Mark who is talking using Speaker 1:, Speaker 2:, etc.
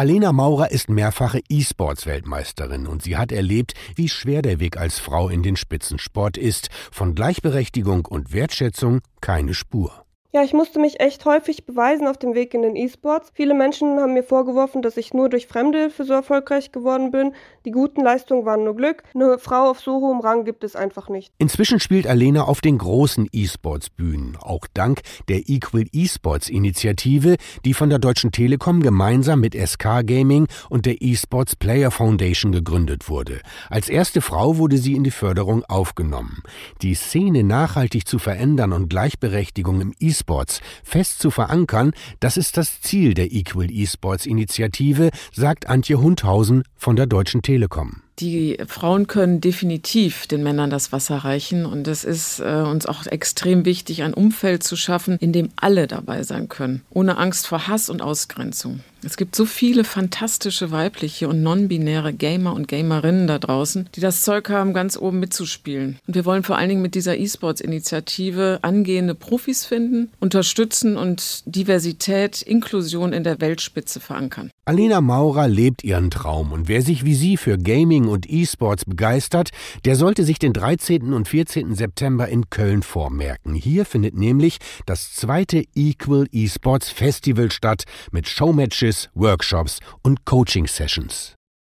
Speaker 1: Alena Maurer ist mehrfache E-Sports-Weltmeisterin und sie hat erlebt, wie schwer der Weg als Frau in den Spitzensport ist. Von Gleichberechtigung und Wertschätzung keine Spur.
Speaker 2: Ja, ich musste mich echt häufig beweisen auf dem Weg in den E-Sports. Viele Menschen haben mir vorgeworfen, dass ich nur durch Fremdehilfe so erfolgreich geworden bin. Die guten Leistungen waren nur Glück. Eine Frau auf so hohem Rang gibt es einfach nicht.
Speaker 1: Inzwischen spielt Alena auf den großen E-Sports-Bühnen, auch dank der Equal E-Sports-Initiative, die von der Deutschen Telekom gemeinsam mit SK Gaming und der E-Sports Player Foundation gegründet wurde. Als erste Frau wurde sie in die Förderung aufgenommen. Die Szene nachhaltig zu verändern und Gleichberechtigung im E-Sports E-Sports fest zu verankern, das ist das Ziel der Equal E-Sports Initiative, sagt Antje Hundhausen von der Deutschen Telekom.
Speaker 3: Die Frauen können definitiv den Männern das Wasser reichen und es ist äh, uns auch extrem wichtig, ein Umfeld zu schaffen, in dem alle dabei sein können, ohne Angst vor Hass und Ausgrenzung. Es gibt so viele fantastische weibliche und non-binäre Gamer und Gamerinnen da draußen, die das Zeug haben, ganz oben mitzuspielen. Und wir wollen vor allen Dingen mit dieser E-Sports-Initiative angehende Profis finden, unterstützen und Diversität, Inklusion in der Weltspitze verankern.
Speaker 1: Alena Maurer lebt ihren Traum und wer sich wie sie für Gaming und E-Sports begeistert, der sollte sich den 13. und 14. September in Köln vormerken. Hier findet nämlich das zweite Equal E-Sports Festival statt mit Showmatches, Workshops und Coaching-Sessions.